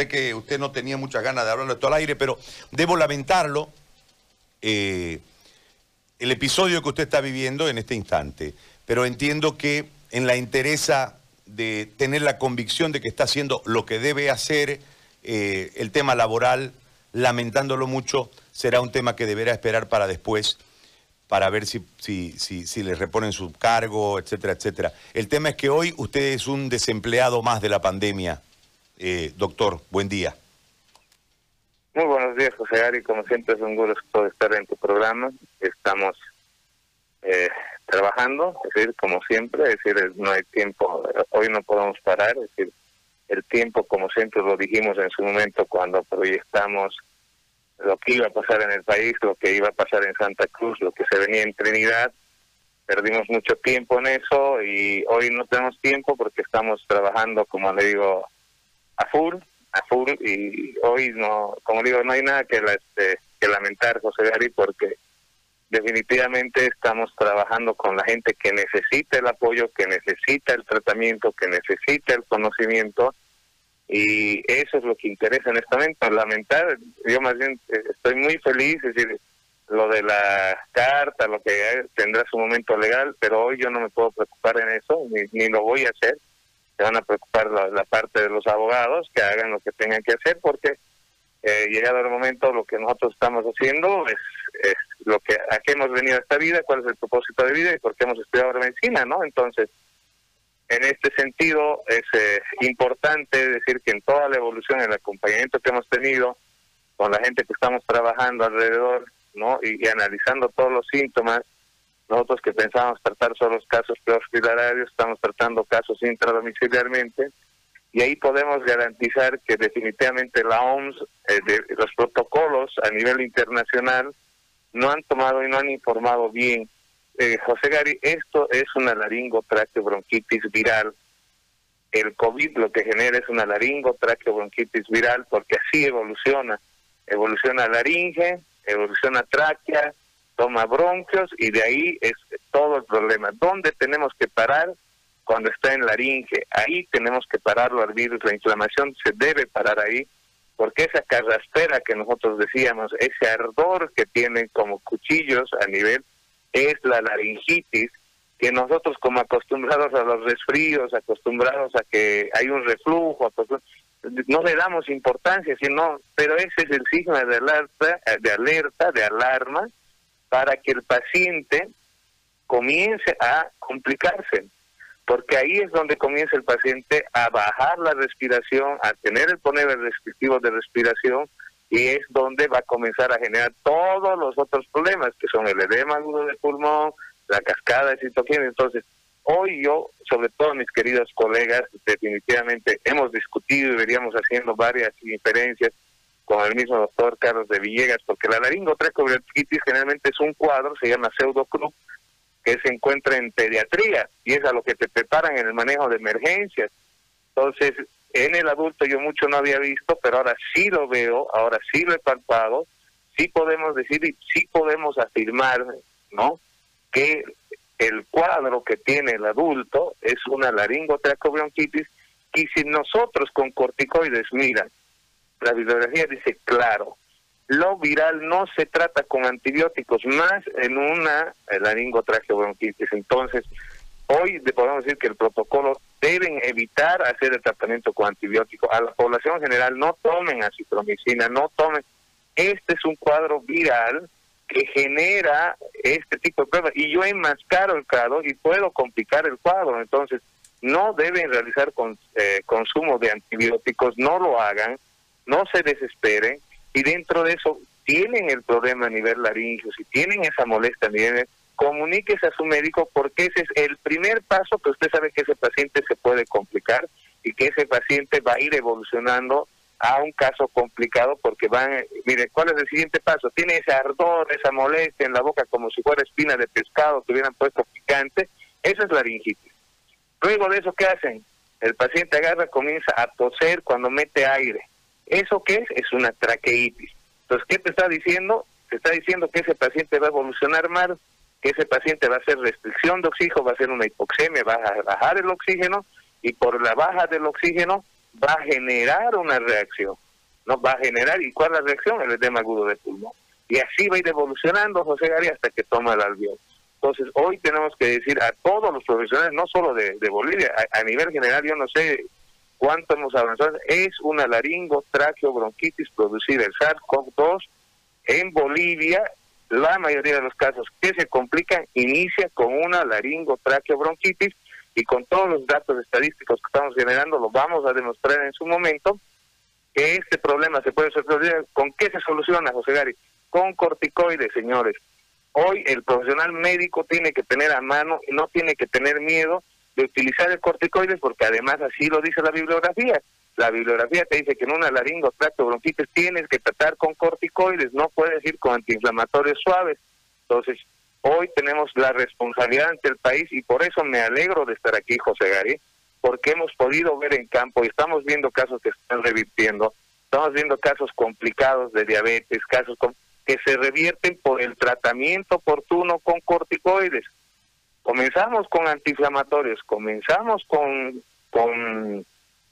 sé que usted no tenía muchas ganas de hablarlo esto al aire, pero debo lamentarlo. Eh, el episodio que usted está viviendo en este instante, pero entiendo que en la interesa de tener la convicción de que está haciendo lo que debe hacer, eh, el tema laboral, lamentándolo mucho, será un tema que deberá esperar para después, para ver si, si, si, le reponen su cargo, etcétera, etcétera. El tema es que hoy usted es un desempleado más de la pandemia. Eh, doctor, buen día. Muy buenos días, José Ari. Como siempre es un gusto estar en tu programa. Estamos eh, trabajando, es decir, como siempre, es decir, no hay tiempo, hoy no podemos parar, es decir, el tiempo, como siempre lo dijimos en su momento cuando proyectamos lo que iba a pasar en el país, lo que iba a pasar en Santa Cruz, lo que se venía en Trinidad, perdimos mucho tiempo en eso y hoy no tenemos tiempo porque estamos trabajando, como le digo, a full, a full y hoy no, como digo, no hay nada que, este, que lamentar, José Gary, porque definitivamente estamos trabajando con la gente que necesita el apoyo, que necesita el tratamiento, que necesita el conocimiento y eso es lo que interesa en momento. Lamentar, yo más bien eh, estoy muy feliz, es decir, lo de la carta, lo que tendrá su momento legal, pero hoy yo no me puedo preocupar en eso, ni, ni lo voy a hacer. Se van a preocupar la parte de los abogados que hagan lo que tengan que hacer porque eh, llegado el momento, lo que nosotros estamos haciendo es, lo que a qué hemos venido a esta vida, cuál es el propósito de vida y por qué hemos estudiado la medicina, ¿no? Entonces, en este sentido, es eh, importante decir que en toda la evolución, el acompañamiento que hemos tenido con la gente que estamos trabajando alrededor, ¿no? Y, analizando todos los síntomas, nosotros que pensábamos tratar solo los casos prehospitalarios, estamos tratando casos intradomiciliarmente, y ahí podemos garantizar que definitivamente la OMS, eh, de, los protocolos a nivel internacional, no han tomado y no han informado bien. Eh, José Gary, esto es una laringotraqueobronquitis viral. El COVID lo que genera es una laringotraqueobronquitis viral porque así evoluciona. Evoluciona laringe, evoluciona tráquea, toma bronquios y de ahí es todo el problema. ¿Dónde tenemos que parar? cuando está en laringe, ahí tenemos que pararlo al virus, la inflamación se debe parar ahí, porque esa carraspera que nosotros decíamos, ese ardor que tienen como cuchillos a nivel, es la laringitis, que nosotros como acostumbrados a los resfríos, acostumbrados a que hay un reflujo, no le damos importancia, sino, pero ese es el signo de alerta, de alerta, de alarma, para que el paciente comience a complicarse porque ahí es donde comienza el paciente a bajar la respiración, a tener el poner restrictivo de respiración y es donde va a comenzar a generar todos los otros problemas que son el edema agudo del pulmón, la cascada de citoquina. Entonces, hoy yo, sobre todo mis queridos colegas, definitivamente hemos discutido y veríamos haciendo varias inferencias con el mismo doctor Carlos de Villegas, porque la laringotrecobronquitis generalmente es un cuadro, se llama pseudoclub, que se encuentra en pediatría y es a lo que te preparan en el manejo de emergencias. Entonces, en el adulto yo mucho no había visto, pero ahora sí lo veo, ahora sí lo he palpado, sí podemos decir y sí podemos afirmar, ¿no? Que el cuadro que tiene el adulto es una laringotracobronquitis y si nosotros con corticoides, mira, la bibliografía dice claro, lo viral no se trata con antibióticos, más en una laringotraqueobronquitis. Entonces, hoy podemos decir que el protocolo deben evitar hacer el tratamiento con antibióticos. A la población general no tomen acitromicina, no tomen. Este es un cuadro viral que genera este tipo de pruebas y yo enmascaro el cuadro y puedo complicar el cuadro. Entonces, no deben realizar con, eh, consumo de antibióticos, no lo hagan, no se desesperen y dentro de eso tienen el problema a nivel laringio, si tienen esa molestia a nivel, comuníquese a su médico porque ese es el primer paso que usted sabe que ese paciente se puede complicar y que ese paciente va a ir evolucionando a un caso complicado porque van, mire, ¿cuál es el siguiente paso? Tiene ese ardor, esa molestia en la boca como si fuera espina de pescado que hubieran puesto picante, esa es laringitis. Luego de eso, ¿qué hacen? El paciente agarra, comienza a toser cuando mete aire. ¿Eso qué es? Es una traqueitis. Entonces, ¿qué te está diciendo? Te está diciendo que ese paciente va a evolucionar mal, que ese paciente va a hacer restricción de oxígeno, va a hacer una hipoxemia, va a bajar el oxígeno y por la baja del oxígeno va a generar una reacción. ¿no? Va a generar, ¿y cuál es la reacción? El edema agudo de pulmón. Y así va a ir evolucionando José Gary hasta que toma el albión. Entonces, hoy tenemos que decir a todos los profesionales, no solo de, Bolivia, a, nivel general, yo no sé cuánto hemos avanzado, es una laringo bronquitis producida el SARS-CoV-2 en Bolivia. La mayoría de los casos que se complican inicia con una laringo bronquitis y con todos los datos estadísticos que estamos generando lo vamos a demostrar en su momento que este problema se puede solucionar. ¿Con qué se soluciona, José Gary? Con corticoides, señores. Hoy el profesional médico tiene que tener a mano no tiene que tener miedo de utilizar el corticoides porque además así lo dice la bibliografía. La bibliografía te dice que en una laringo, tracto, bronquitis tienes que tratar con corticoides, no puedes ir con antiinflamatorios suaves. Entonces, hoy tenemos la responsabilidad ante el país y por eso me alegro de estar aquí, José Gary, porque hemos podido ver en campo y estamos viendo casos que están revirtiendo, estamos viendo casos complicados de diabetes, casos que se revierten por el tratamiento oportuno con corticoides. Comenzamos con antiinflamatorios, comenzamos con, con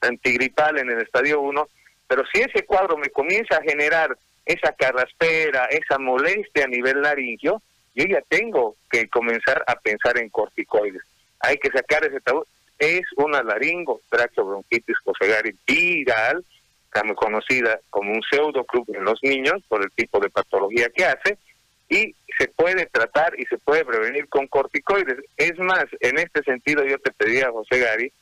antigripal en el estadio 1, pero si ese cuadro me comienza a generar esa carraspera, esa molestia a nivel laringio, yo ya tengo que comenzar a pensar en corticoides. Hay que sacar ese tabú es una laringo bronquitis cosegari viral, conocida como un pseudoclub en los niños por el tipo de patología que hace, y se puede tratar y se puede prevenir con corticoides. Es más, en este sentido yo te pedía, José Gary,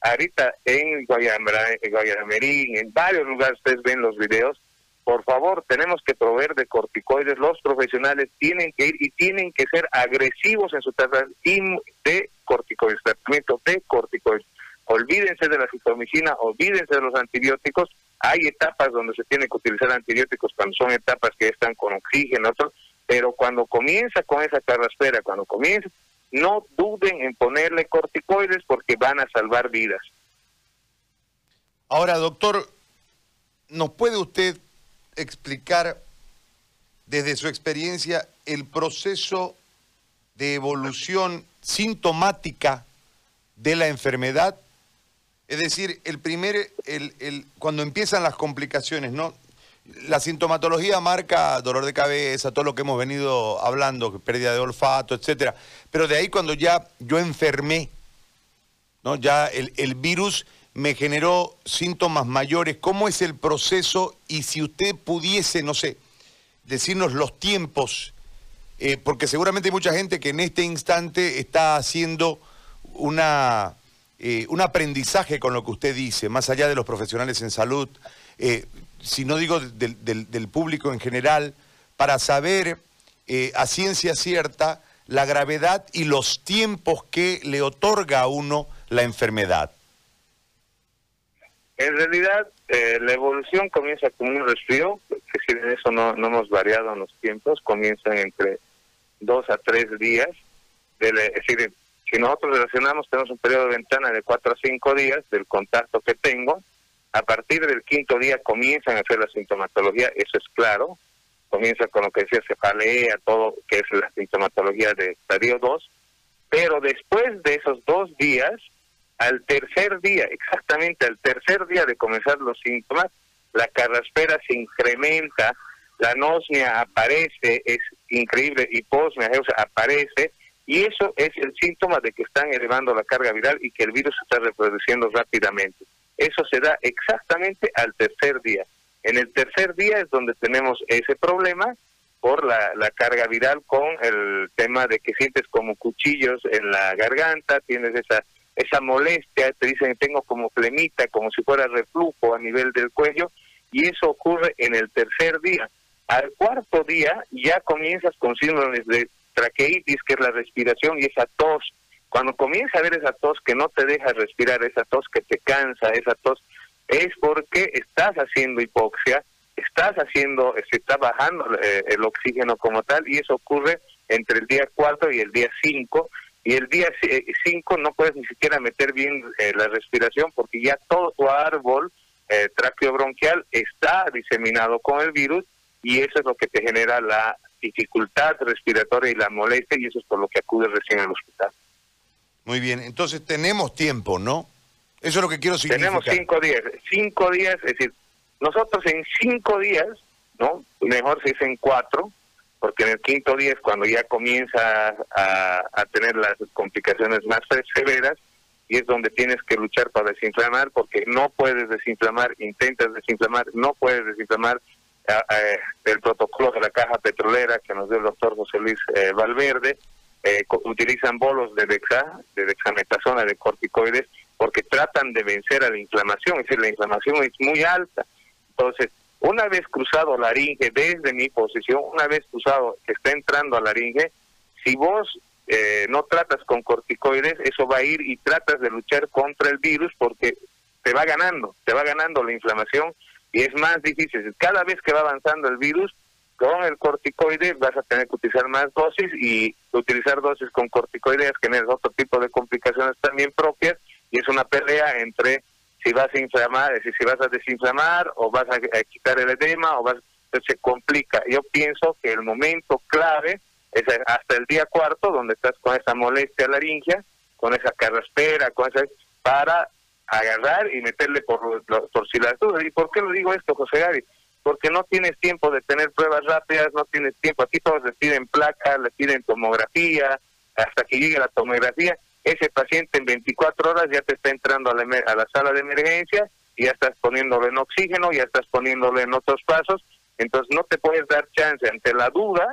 ahorita en Guayamarín, en varios lugares ustedes ven los videos, por favor, tenemos que proveer de corticoides. Los profesionales tienen que ir y tienen que ser agresivos en su tratamiento de corticoides, tratamiento de corticoides. Olvídense de la citomicina, olvídense de los antibióticos. Hay etapas donde se tiene que utilizar antibióticos cuando son etapas que están con oxígeno, pero cuando comienza con esa carraspera, cuando comienza, no duden en ponerle corticoides porque van a salvar vidas. Ahora, doctor, ¿nos puede usted explicar desde su experiencia el proceso de evolución sintomática de la enfermedad? Es decir, el primer, el, el, cuando empiezan las complicaciones, ¿no? La sintomatología marca dolor de cabeza, todo lo que hemos venido hablando, pérdida de olfato, etcétera. Pero de ahí cuando ya yo enfermé, ¿no? Ya el, el virus me generó síntomas mayores. ¿Cómo es el proceso? Y si usted pudiese, no sé, decirnos los tiempos, eh, porque seguramente hay mucha gente que en este instante está haciendo una, eh, un aprendizaje con lo que usted dice, más allá de los profesionales en salud, eh, si no digo del, público en general, para saber a ciencia cierta la gravedad y los tiempos que le otorga a uno la enfermedad. En realidad, eh, la evolución comienza como un resfrío, es decir, en eso no, no hemos variado en los tiempos, comienzan entre dos a tres días. es decir, si nosotros relacionamos, tenemos un periodo de ventana de cuatro a cinco días del contacto que tengo. A partir del quinto día comienzan a hacer la sintomatología, eso es claro. Comienza con lo que decía cefalea, todo que es la sintomatología de estadio 2. Pero después de esos dos días, al tercer día, exactamente al tercer día de comenzar los síntomas, la carraspera se incrementa, la anosmia aparece, es increíble, hiposmia aparece, y eso es el síntoma de que están elevando la carga viral y que el virus se está reproduciendo rápidamente. Eso se da exactamente al tercer día. En el tercer día es donde tenemos ese problema por la, la carga viral con el tema de que sientes como cuchillos en la garganta, tienes esa esa molestia, te dicen tengo como flemita, como si fuera reflujo a nivel del cuello, y eso ocurre en el tercer día. Al cuarto día ya comienzas con síndromes de traqueitis, que es la respiración, y esa tos. Cuando comienza a ver esa tos que no te deja respirar, esa tos que te cansa, esa tos, es porque estás haciendo hipoxia, estás haciendo, se está bajando eh, el oxígeno como tal, y eso ocurre entre el día cuarto y el día cinco, y el día 5 no puedes ni siquiera meter bien eh, la respiración porque ya todo tu árbol eh, bronquial está diseminado con el virus y eso es lo que te genera la dificultad respiratoria y la molestia y eso es por lo que acudes recién al hospital. Muy bien, entonces tenemos tiempo, ¿no? Eso es lo que quiero significar. Tenemos cinco días. Cinco días, es decir, nosotros en cinco días, ¿no? Mejor se dicen cuatro, porque en el quinto día es cuando ya comienza a, a tener las complicaciones más severas y es donde tienes que luchar para desinflamar porque no puedes desinflamar, intentas desinflamar, no puedes desinflamar eh, el protocolo de la caja petrolera que nos dio el doctor José Luis eh, Valverde, eh, utilizan bolos de dexa, de dexametasona, de corticoides, porque tratan de vencer a la inflamación, es decir, la inflamación es muy alta. Entonces, una vez cruzado la laringe, desde mi posición, una vez cruzado, está entrando a la laringe, si vos eh, no tratas con corticoides, eso va a ir y tratas de luchar contra el virus porque te va ganando, te va ganando la inflamación y es más difícil. Cada vez que va avanzando el virus, con el corticoide vas a tener que utilizar más dosis y utilizar dosis con corticoides generas otro tipo de complicaciones también propias y es una pelea entre si vas a inflamar, es decir, si vas a desinflamar o vas a, quitar el edema o vas, se complica. Yo pienso que el momento clave es hasta el día cuarto, donde estás con esa molestia laringia, con esa carraspera, con esa, para agarrar y meterle por, por si las dudas. ¿Y por qué lo digo esto, José Gary? Porque no tienes tiempo de tener pruebas rápidas, no tienes tiempo. Aquí todos le piden placa, le piden tomografía, hasta que llegue la tomografía. Ese paciente en 24 horas ya te está entrando a la, a la sala de emergencia ya estás poniéndole en oxígeno, ya estás poniéndole en otros pasos. Entonces no te puedes dar chance ante la duda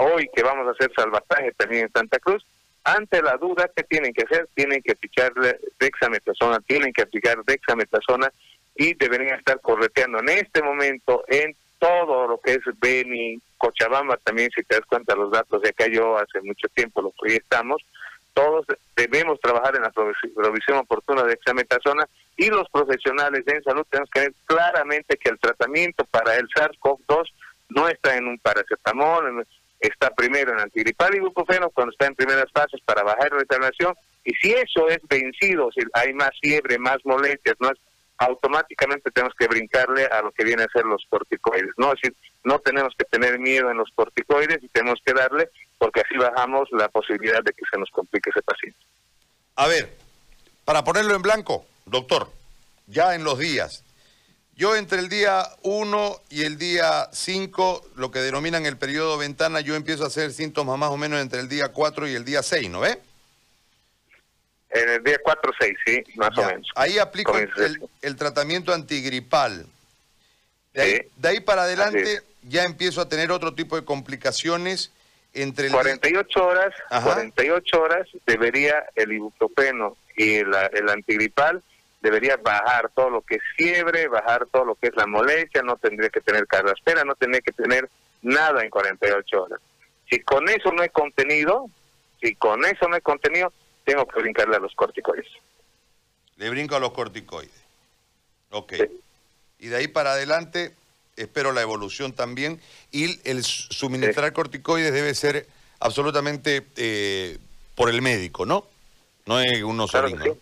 hoy que vamos a hacer salvataje también en Santa Cruz, ante la duda, ¿qué tienen que hacer? Tienen que aplicarle dexametasona, tienen que aplicar dexametasona y deberían estar correteando en este momento en todo lo que es Beni, Cochabamba también, si te das cuenta los datos de acá yo hace mucho tiempo lo proyectamos, todos debemos trabajar en la provisión oportuna de dexametasona y los profesionales en salud tenemos que ver claramente que el tratamiento para el SARS-CoV-2 no está en un paracetamol, está primero en antigripal y ibuprofeno cuando está en primeras fases para bajar la inflamación y si eso es vencido, si hay más fiebre, más molestias, no automáticamente tenemos que brincarle a lo que viene a ser los corticoides, ¿no? Es decir, no tenemos que tener miedo en los corticoides y tenemos que darle porque así bajamos la posibilidad de que se nos complique ese paciente. A ver, para ponerlo en blanco, doctor, ya en los días, yo entre el día 1 y el día 5, lo que denominan el periodo ventana, yo empiezo a hacer síntomas más o menos entre el día 4 y el día 6, ¿no ve? En el día 4 6, sí, más o menos. Ahí aplico el, tratamiento antigripal. De ahí, para adelante ya empiezo a tener otro tipo de complicaciones entre el 48 horas, 48 horas debería el ibuprofeno y el antigripal debería bajar todo lo que es fiebre, bajar todo lo que es la molestia, no tendría que tener espera, no tendría que tener nada en 48 horas. Si con eso no hay contenido, si con eso no hay contenido, tengo que brincarle a los corticoides. Le brinco a los corticoides. Ok. Y de ahí para adelante espero la evolución también. Y el suministrar corticoides debe ser absolutamente eh, por el médico, ¿no? No es uno solo.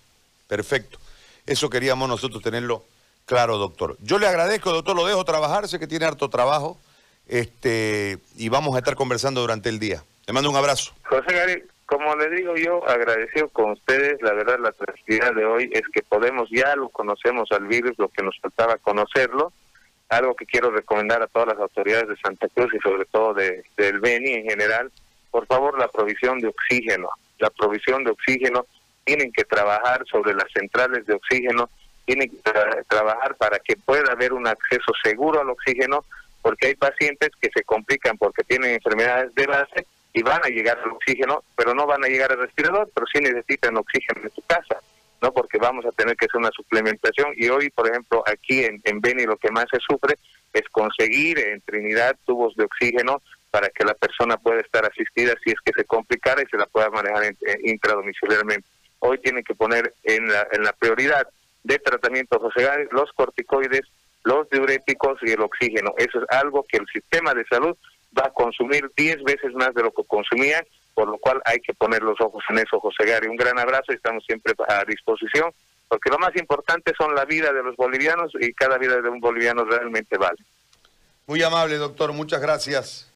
Perfecto. Eso queríamos nosotros tenerlo claro, doctor. Yo le agradezco, doctor, lo dejo trabajar, sé que tiene harto trabajo, este, y vamos a estar conversando durante el día. Le mando un abrazo. José Gary, como le digo yo, agradecido con ustedes, la verdad la tranquilidad de hoy es que podemos, ya lo conocemos al virus, lo que nos faltaba conocerlo, algo que quiero recomendar a todas las autoridades de Santa Cruz y sobre todo de, del Beni en general, por favor la provisión de oxígeno, la provisión de oxígeno. Tienen que trabajar sobre las centrales de oxígeno, tienen que trabajar para que pueda haber un acceso seguro al oxígeno, porque hay pacientes que se complican porque tienen enfermedades de base y van a llegar al oxígeno, pero no van a llegar al respirador, pero sí necesitan oxígeno en su casa, ¿no? Porque vamos a tener que hacer una suplementación y hoy, por ejemplo, aquí en, en Beni lo que más se sufre es conseguir en Trinidad tubos de oxígeno para que la persona pueda estar asistida si es que se complicara y se la pueda manejar intradomiciliarmente hoy tienen que poner en la, en la prioridad de tratamiento José los corticoides, los diuréticos y el oxígeno. Eso es algo que el sistema de salud va a consumir 10 veces más de lo que consumía, por lo cual hay que poner los ojos en eso, José Gary. Un gran abrazo y estamos siempre a disposición, porque lo más importante son la vida de los bolivianos y cada vida de un boliviano realmente vale. Muy amable, doctor. Muchas gracias.